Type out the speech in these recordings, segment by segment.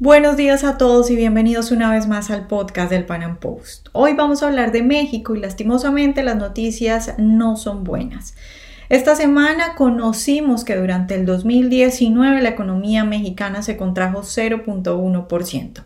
Buenos días a todos y bienvenidos una vez más al podcast del Pan Am Post. Hoy vamos a hablar de México y lastimosamente las noticias no son buenas. Esta semana conocimos que durante el 2019 la economía mexicana se contrajo 0.1%.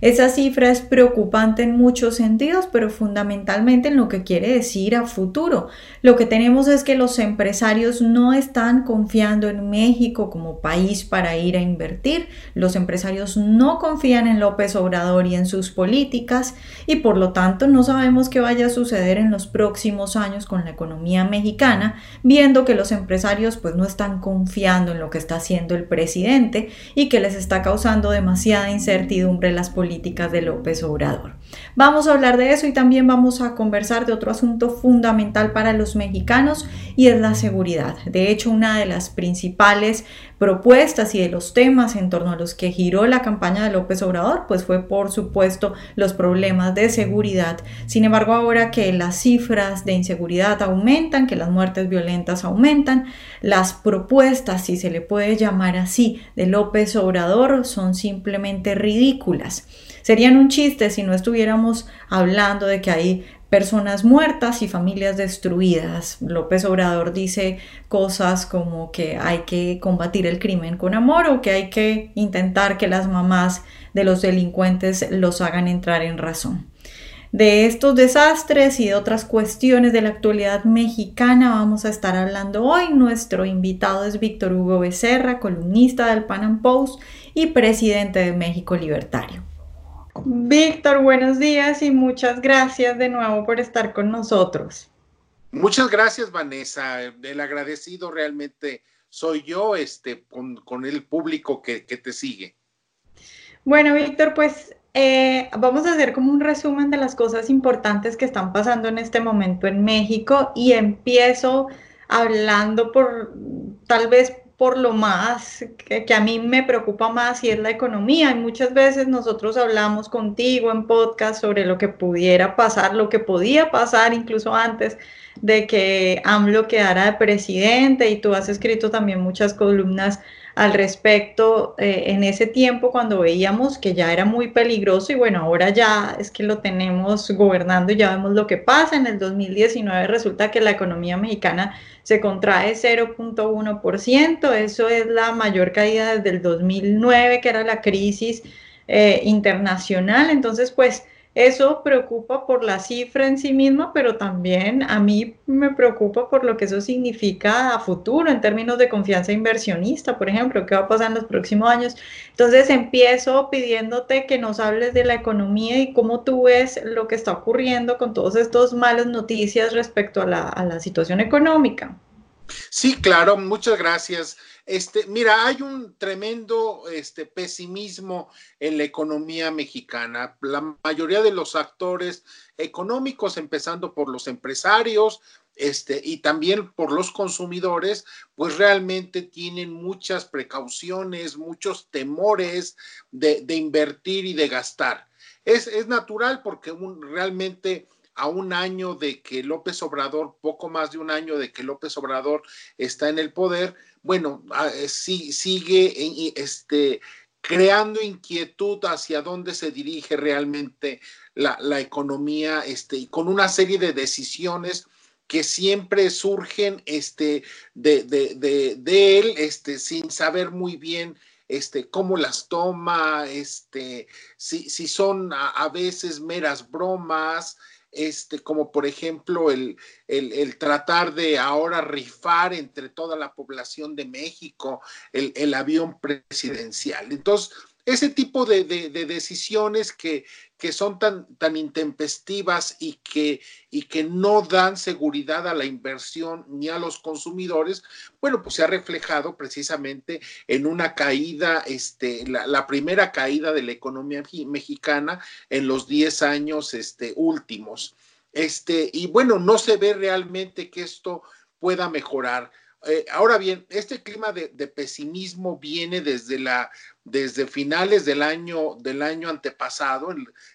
Esa cifra es preocupante en muchos sentidos, pero fundamentalmente en lo que quiere decir a futuro. Lo que tenemos es que los empresarios no están confiando en México como país para ir a invertir. Los empresarios no confían en López Obrador y en sus políticas y por lo tanto no sabemos qué vaya a suceder en los próximos años con la economía mexicana, viendo que los empresarios pues no están confiando en lo que está haciendo el presidente y que les está causando demasiada incertidumbre las políticas políticas de López Obrador. Vamos a hablar de eso y también vamos a conversar de otro asunto fundamental para los mexicanos y es la seguridad. De hecho, una de las principales propuestas y de los temas en torno a los que giró la campaña de López Obrador, pues fue por supuesto los problemas de seguridad. Sin embargo, ahora que las cifras de inseguridad aumentan, que las muertes violentas aumentan, las propuestas, si se le puede llamar así, de López Obrador son simplemente ridículas. Serían un chiste si no estuviéramos hablando de que hay personas muertas y familias destruidas. López Obrador dice cosas como que hay que combatir el crimen con amor o que hay que intentar que las mamás de los delincuentes los hagan entrar en razón. De estos desastres y de otras cuestiones de la actualidad mexicana vamos a estar hablando hoy. Nuestro invitado es Víctor Hugo Becerra, columnista del Pan Am Post y presidente de México Libertario. Víctor, buenos días y muchas gracias de nuevo por estar con nosotros. Muchas gracias, Vanessa. El agradecido realmente soy yo este, con, el público que, te sigue. Bueno, Víctor, pues eh, vamos a hacer como un resumen de las cosas importantes que están pasando en este momento en México y empiezo hablando por tal vez por lo más que, a mí me preocupa más y es la economía. Y muchas veces nosotros hablamos contigo en podcast sobre lo que pudiera pasar, lo que podía pasar incluso antes de que AMLO quedara de presidente y tú has escrito también muchas columnas al respecto eh, en ese tiempo cuando veíamos que ya era muy peligroso y bueno, ahora ya es que lo tenemos gobernando y ya vemos lo que pasa. En el 2019 resulta que la economía mexicana se contrae 0.1%, eso es la mayor caída desde el 2009, que era la crisis eh, internacional. Entonces, pues eso preocupa por la cifra en sí misma, pero también a mí me preocupa por lo que eso significa a futuro en términos de confianza inversionista, por ejemplo, qué va a pasar en los próximos años. Entonces empiezo pidiéndote que nos hables de la economía y cómo tú ves lo que está ocurriendo con todas estas malas noticias respecto a la, a la situación económica. Sí, claro, muchas gracias. Este, mira, hay un tremendo este, pesimismo en la economía mexicana. La mayoría de los actores económicos, empezando por los empresarios, este, y también por los consumidores, pues realmente tienen muchas precauciones, muchos temores de, invertir y de gastar. Es, natural porque realmente a un año de que López Obrador, poco más de un año de que López Obrador está en el poder, bueno, ah, eh, sí, sigue este, creando inquietud hacia dónde se dirige realmente la, economía este, y con una serie de decisiones que siempre surgen este, de, de, él este, sin saber muy bien este, cómo las toma, este, si, si son a, veces meras bromas, este, como por ejemplo el, tratar de ahora rifar entre toda la población de México el, avión presidencial. Entonces, ese tipo de, decisiones que, son tan, tan intempestivas y que, y que no dan seguridad a la inversión ni a los consumidores, bueno, pues se ha reflejado precisamente en una caída, este, la, primera caída de la economía mexicana en los 10 años este, últimos. Este, y bueno, no se ve realmente que esto pueda mejorar. Eh, ahora bien, este clima de, pesimismo viene desde, la, desde finales del año, del año antepasado,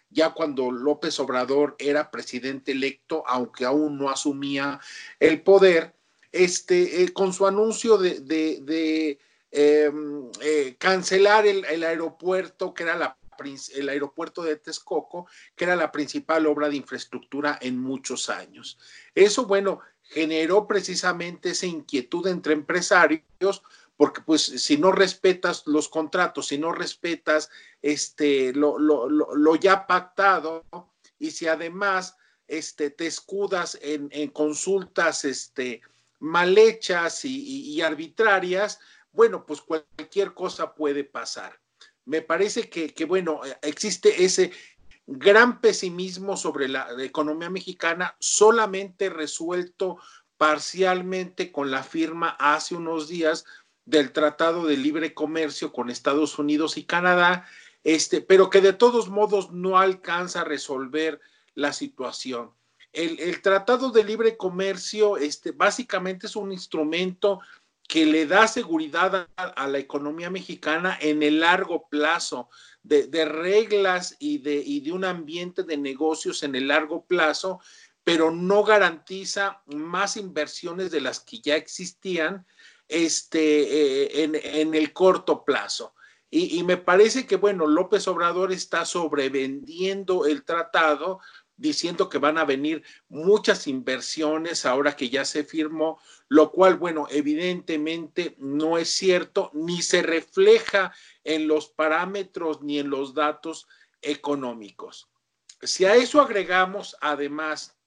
ya cuando López Obrador era presidente electo, aunque aún no asumía el poder, este, eh, con su anuncio de, em, eh, cancelar el, aeropuerto, que era la, el aeropuerto de Texcoco, que era la principal obra de infraestructura en muchos años. Eso, bueno, generó precisamente esa inquietud entre empresarios, porque pues si no respetas los contratos, si no respetas este, lo, lo, ya pactado, y si además este, te escudas en, consultas este, mal hechas y, arbitrarias, bueno, pues cualquier cosa puede pasar. Me parece que, que, bueno, existe ese gran pesimismo sobre la economía mexicana, solamente resuelto parcialmente con la firma hace unos días del Tratado de Libre Comercio con Estados Unidos y Canadá, este, pero que de todos modos no alcanza a resolver la situación. El, Tratado de Libre Comercio este, básicamente es un instrumento que le da seguridad a, la economía mexicana en el largo plazo, de, reglas y de, y de un ambiente de negocios en el largo plazo, pero no garantiza más inversiones de las que ya existían este, eh, en, el corto plazo. Y, me parece que, bueno, López Obrador está sobrevendiendo el tratado, diciendo que van a venir muchas inversiones ahora que ya se firmó, lo cual, bueno, evidentemente no es cierto, ni se refleja en los parámetros ni en los datos económicos. Si a eso agregamos, además,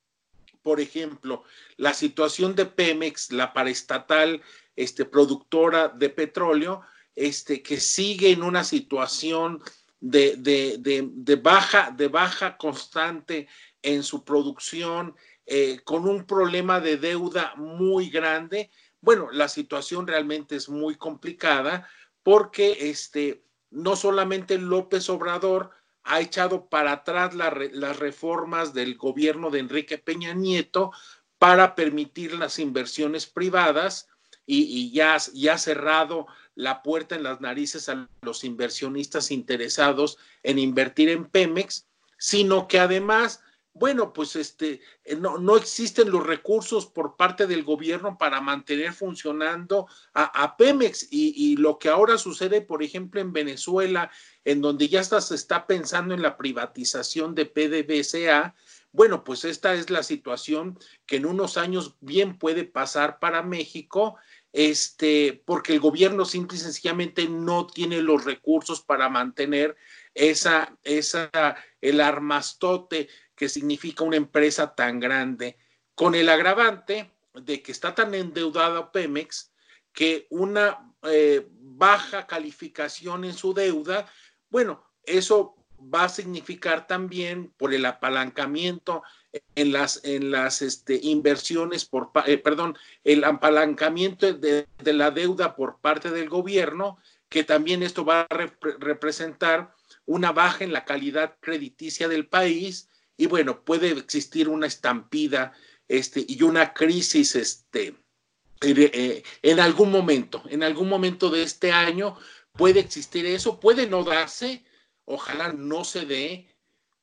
por ejemplo, la situación de Pemex, la paraestatal este, productora de petróleo, este, que sigue en una situación de, baja constante en su producción, eh, con un problema de deuda muy grande. Bueno, la situación realmente es muy complicada porque este, no solamente López Obrador ha echado para atrás las reformas del gobierno de Enrique Peña Nieto para permitir las inversiones privadas, y, ya, ha cerrado la puerta en las narices a los inversionistas interesados en invertir en Pemex, sino que además, bueno, pues este, eh, no, no existen los recursos por parte del gobierno para mantener funcionando a, Pemex. Y, y, lo que ahora sucede, por ejemplo, en Venezuela, en donde ya se está pensando en la privatización de PDVSA, bueno, pues esta es la situación que en unos años bien puede pasar para México este, porque el gobierno simple y sencillamente no tiene los recursos para mantener esa, esa, el armastote que significa una empresa tan grande, con el agravante de que está tan endeudada Pemex que una eh, baja calificación en su deuda, bueno, eso va a significar también por el apalancamiento en las, en las este, inversiones por, eh, perdón, el apalancamiento de, la deuda por parte del gobierno, que también esto va a representar una baja en la calidad crediticia del país y bueno, puede existir una estampida este, y una crisis este, eh, en algún momento, en algún momento de este año puede existir eso, puede no darse, ojalá no se dé,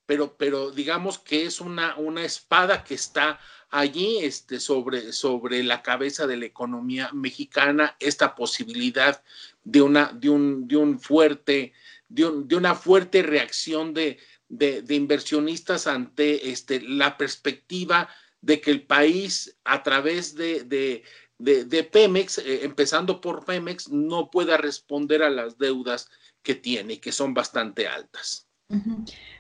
pero, pero digamos que es una, una espada que está allí este, sobre, sobre la cabeza de la economía mexicana, esta posibilidad de una, de un, de un fuerte, de, una fuerte reacción de, de, inversionistas ante este, la perspectiva de que el país a través de, de Pemex, eh, empezando por Pemex, no pueda responder a las deudas que tiene, que son bastante altas.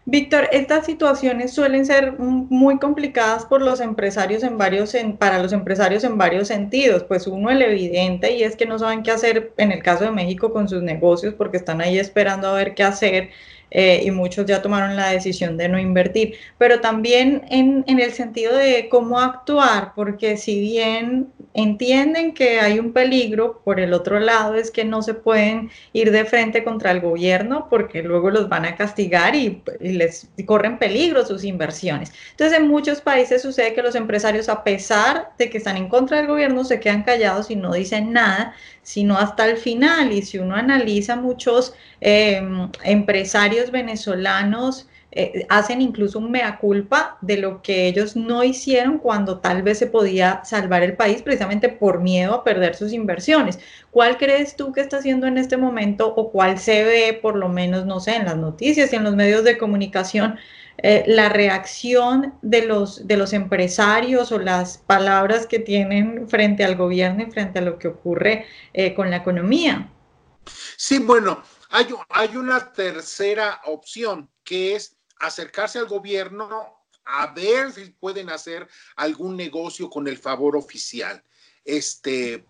Víctor, estas situaciones suelen ser muy complicadas por los empresarios en varios, para los empresarios en varios sentidos. Pues uno el evidente y es que no saben qué hacer en el caso de México con sus negocios porque están ahí esperando a ver qué hacer eh, y muchos ya tomaron la decisión de no invertir, pero también en, en, el sentido de cómo actuar, porque si bien entienden que hay un peligro, por el otro lado es que no se pueden ir de frente contra el gobierno porque luego los van a castigar y, y les corren peligro sus inversiones. Entonces en muchos países sucede que los empresarios, a pesar de que están en contra del gobierno, se quedan callados y no dicen nada, sino hasta el final. Y si uno analiza muchos em, empresarios venezolanos, eh, hacen incluso un mea culpa de lo que ellos no hicieron cuando tal vez se podía salvar el país precisamente por miedo a perder sus inversiones. ¿Cuál crees tú que está haciendo en este momento o cuál se ve, por lo menos, no sé, en las noticias y en los medios de comunicación? Eh, la reacción de los, de los empresarios o las palabras que tienen frente al gobierno y frente a lo que ocurre eh, con la economía. Sí, bueno, hay, hay una tercera opción que es acercarse al gobierno a ver si pueden hacer algún negocio con el favor oficial, este,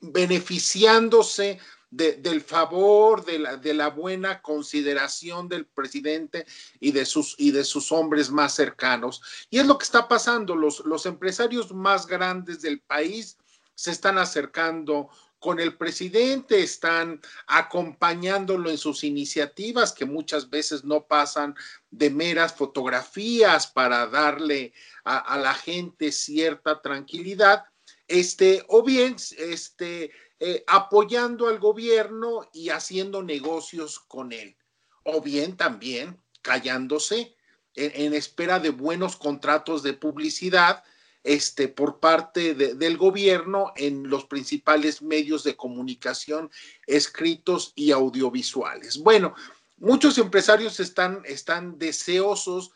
beneficiándose del favor, de la, de la, buena consideración del presidente y de, sus, y de sus hombres más cercanos. Y es lo que está pasando. Los, los empresarios más grandes del país se están acercando con el presidente, están acompañándolo en sus iniciativas que muchas veces no pasan de meras fotografías para darle a, la gente cierta tranquilidad, este, o bien este, eh, apoyando al gobierno y haciendo negocios con él, o bien también callándose en espera de buenos contratos de publicidad este, por parte del gobierno en los principales medios de comunicación escritos y audiovisuales. Bueno, muchos empresarios están, están deseosos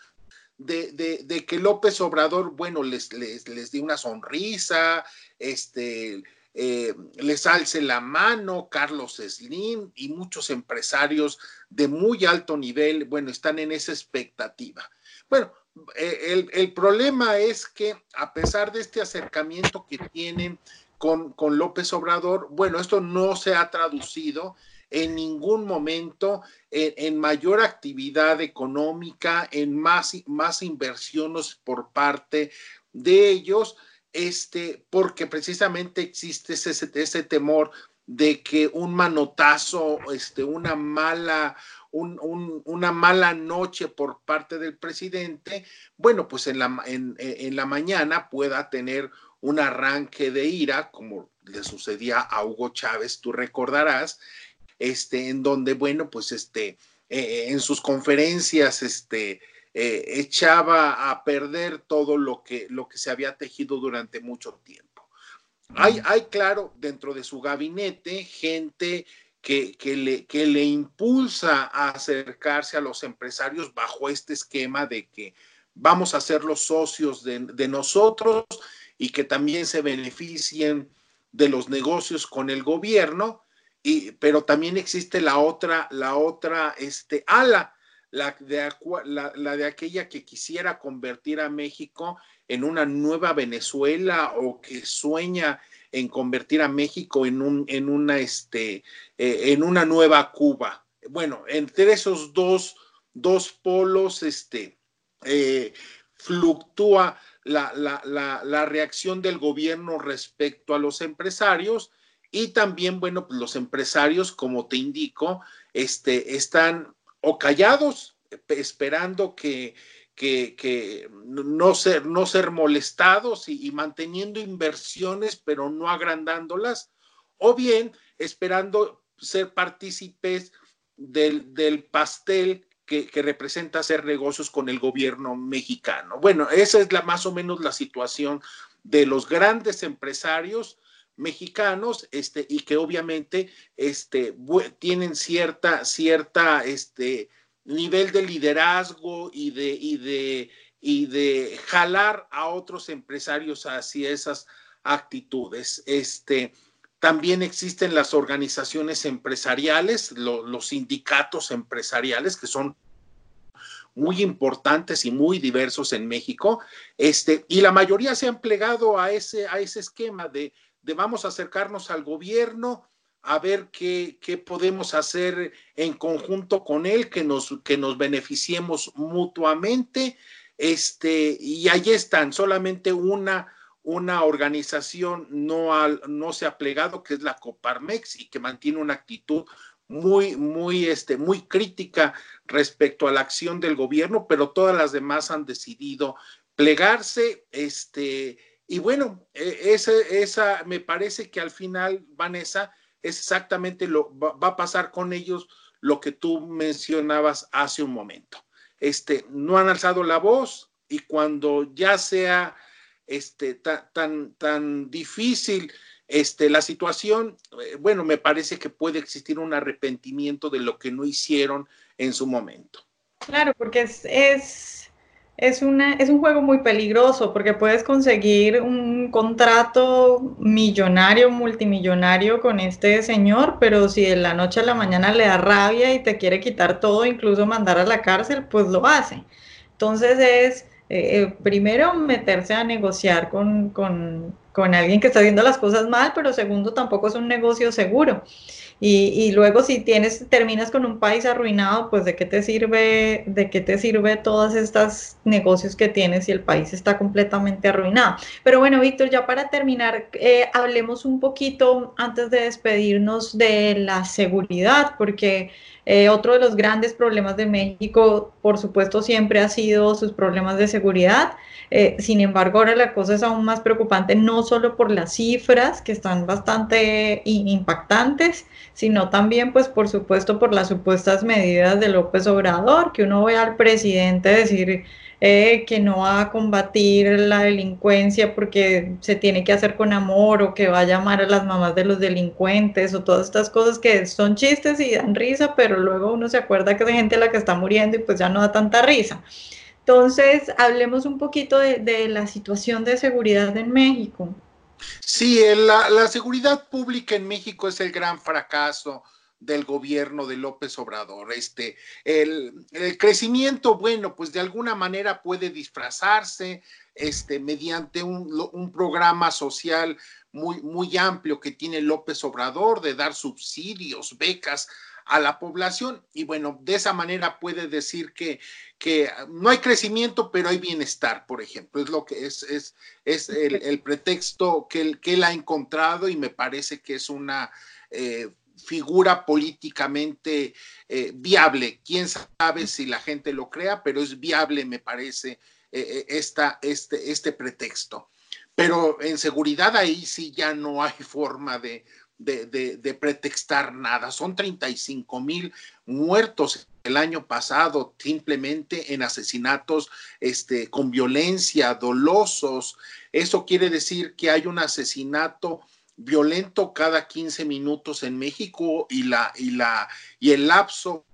de, que López Obrador, bueno, les, les, les dé una sonrisa, este, eh, les alce la mano, Carlos Slim y muchos empresarios de muy alto nivel, bueno, están en esa expectativa. Bueno, eh, el, problema es que a pesar de este acercamiento que tienen con, López Obrador, bueno, esto no se ha traducido en ningún momento en, mayor actividad económica, en más, más inversiones por parte de ellos, este, porque precisamente existe ese, ese temor de que un manotazo, este, una mala, una mala noche por parte del presidente, bueno, pues en la, en, la mañana pueda tener un arranque de ira, como le sucedía a Hugo Chávez, tú recordarás, este, en donde, bueno, pues este, eh, en sus conferencias, este, eh, echaba a perder todo lo que, lo que se había tejido durante mucho tiempo. Hay, hay, claro, dentro de su gabinete gente que, le, que le impulsa a acercarse a los empresarios bajo este esquema de que vamos a ser los socios de, nosotros y que también se beneficien de los negocios con el gobierno, y, pero también existe la otra, la otra este, ala, la de, la, la de aquella que quisiera convertir a México en una nueva Venezuela o que sueña en convertir a México en, un, en, una, este, eh, en una nueva Cuba. Bueno, entre esos dos, dos polos este, eh, fluctúa la, la, la, reacción del gobierno respecto a los empresarios y también, bueno, pues los empresarios, como te indico, este, están o callados, esperando que, que, no, ser, no ser molestados y, manteniendo inversiones, pero no agrandándolas, o bien esperando ser partícipes del, del pastel que, que, representa hacer negocios con el gobierno mexicano. Bueno, esa es la, más o menos la situación de los grandes empresarios mexicanos este, y que obviamente este, tienen cierta, cierta este, nivel de liderazgo y de, y de, y de jalar a otros empresarios hacia esas actitudes. Este, también existen las organizaciones empresariales, los sindicatos empresariales, que son muy importantes y muy diversos en México, este, y la mayoría se han plegado a ese, a ese esquema de, de vamos a acercarnos al gobierno, a ver qué, podemos hacer en conjunto con él, que nos, que nos beneficiemos mutuamente. Este, y ahí están, solamente una, una organización no, no se ha plegado, que es la Coparmex, y que mantiene una actitud muy, muy, este, muy crítica respecto a la acción del gobierno, pero todas las demás han decidido plegarse, este, y bueno, e, esa me parece que al final, Vanessa, es exactamente lo va, a pasar con ellos lo que tú mencionabas hace un momento. este, no han alzado la voz y cuando ya sea este, tan, tan, difícil este, la situación, eh, bueno, me parece que puede existir un arrepentimiento de lo que no hicieron en su momento. Claro, porque es, es, una, es un juego muy peligroso, porque puedes conseguir un contrato millonario, multimillonario con este señor, pero si de la noche a la mañana le da rabia y te quiere quitar todo, incluso mandar a la cárcel, pues lo hace. Entonces es eh, eh, primero meterse a negociar con, con, alguien que está haciendo las cosas mal, pero segundo tampoco es un negocio seguro. Y, y, luego si tienes, terminas con un país arruinado, pues de qué te sirve, de qué te sirve todos estos negocios que tienes si el país está completamente arruinado. Pero bueno, Víctor, ya para terminar, eh, hablemos un poquito antes de despedirnos de la seguridad, porque eh, otro de los grandes problemas de México, por supuesto, siempre ha sido sus problemas de seguridad. Eh, sin embargo, ahora la cosa es aún más preocupante, no solo por las cifras, que están bastante impactantes, sino también, pues, por supuesto, por las supuestas medidas de López Obrador, que uno ve al presidente decir eh, que no va a combatir la delincuencia porque se tiene que hacer con amor o que va a llamar a las mamás de los delincuentes o todas estas cosas que son chistes y dan risa, pero luego uno se acuerda que es gente la que está muriendo y pues ya no da tanta risa. Entonces, hablemos un poquito de, la situación de seguridad en México. Sí, la, la seguridad pública en México es el gran fracaso del gobierno de López Obrador. Este, el, crecimiento, bueno, pues de alguna manera puede disfrazarse este, mediante un, un, programa social muy, muy amplio que tiene López Obrador de dar subsidios, becas a la población y bueno, de esa manera puede decir que, que no hay crecimiento, pero hay bienestar, por ejemplo, es lo que es, es, es el, pretexto que él, que él ha encontrado y me parece que es una eh, figura políticamente eh, viable. Quién sabe si la gente lo crea, pero es viable, me parece, eh, eh, esta, este, este pretexto. Pero en seguridad ahí sí ya no hay forma de, de, pretextar nada. Son 35 mil muertos el año pasado simplemente en asesinatos este, con violencia, dolosos. Eso quiere decir que hay un asesinato violento cada 15 minutos en México y, la, y, la, y el lapso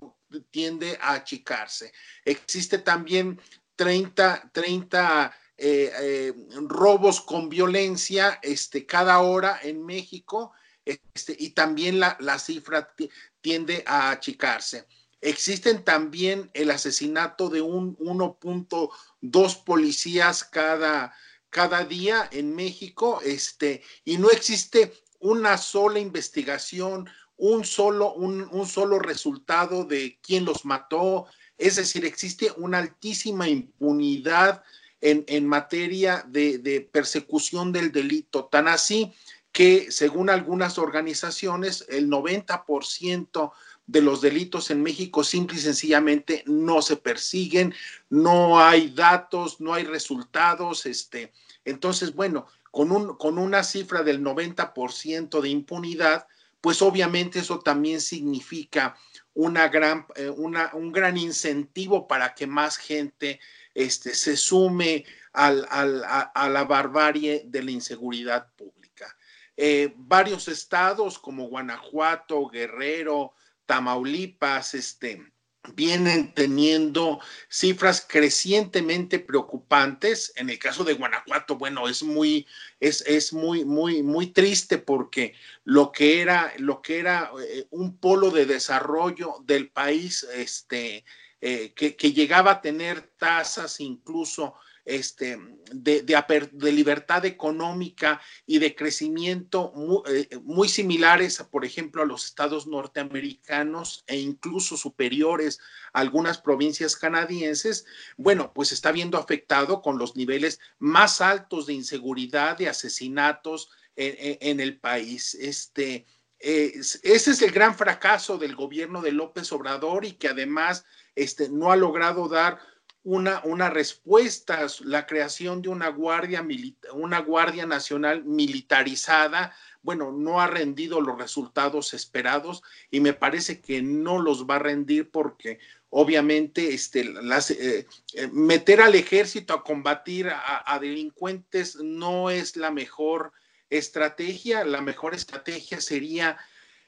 tiende a achicarse. Existe también 30, 30 eh, eh, robos con violencia este, cada hora en México este, y también la, la cifra tiende a achicarse. Existen también el asesinato de un 1.2 policías cada, cada día en México, este, y no existe una sola investigación, un solo, un, solo resultado de quién los mató. Es decir, existe una altísima impunidad en, en materia de, de, persecución del delito, tan así que según algunas organizaciones, el 90% de los delitos en México simple y sencillamente no se persiguen, no hay datos, no hay resultados, este, entonces, bueno, con, un, con una cifra del 90% de impunidad, pues obviamente eso también significa una gran, eh, una, un gran incentivo para que más gente este, se sume al, al, a, la barbarie de la inseguridad pública. Eh, varios estados como Guanajuato, Guerrero, Tamaulipas, este, vienen teniendo cifras crecientemente preocupantes. En el caso de Guanajuato, bueno, es muy, es, es muy, muy, muy triste porque lo que era, lo que era eh, un polo de desarrollo del país, este, eh, que, que, llegaba a tener tasas incluso este, de, libertad económica y de crecimiento eh, muy, similares, por ejemplo, a los estados norteamericanos e incluso superiores a algunas provincias canadienses, bueno, pues está viendo afectado con los niveles más altos de inseguridad, de asesinatos en, el país. Este, ese es el gran fracaso del gobierno de López Obrador y que además este, no ha logrado dar una, una respuesta, la creación de una guardia, una guardia nacional militarizada, bueno, no ha rendido los resultados esperados y me parece que no los va a rendir porque obviamente, este, eh, eh, meter al ejército a combatir a, delincuentes no es la mejor estrategia. La mejor estrategia sería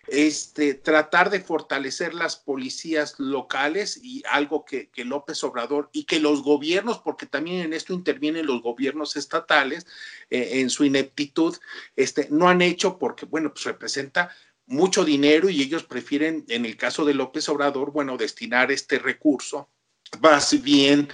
este, tratar de fortalecer las policías locales y algo que, López Obrador y que los gobiernos, porque también en esto intervienen los gobiernos estatales eh, en su ineptitud, este, no han hecho porque, bueno, pues representa mucho dinero y ellos prefieren, en el caso de López Obrador, bueno, destinar este recurso más bien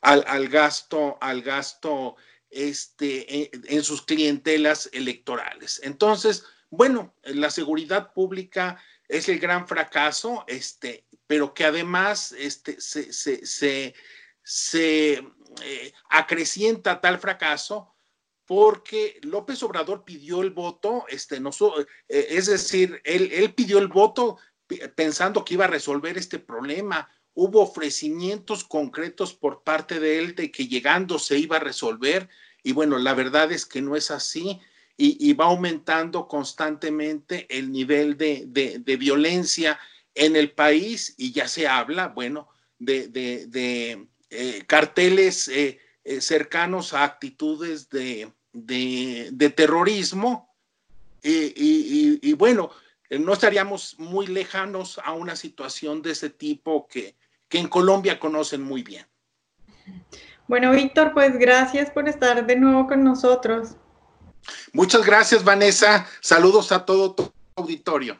al, gasto, al gasto este, en, sus clientelas electorales. Entonces, bueno, la seguridad pública es el gran fracaso, este, pero que además este, se, se, se, eh, acrecienta tal fracaso porque López Obrador pidió el voto, este, no, eh, es decir, él, él pidió el voto pensando que iba a resolver este problema. Hubo ofrecimientos concretos por parte de él de que llegando se iba a resolver y bueno, la verdad es que no es así y, va aumentando constantemente el nivel de, de, violencia en el país y ya se habla, bueno, de, de eh, carteles eh, cercanos a actitudes de, terrorismo y, bueno, no estaríamos muy lejanos a una situación de ese tipo que, que en Colombia conocen muy bien. Bueno, Víctor, pues gracias por estar de nuevo con nosotros. Muchas gracias, Vanessa. Saludos a todo tu auditorio.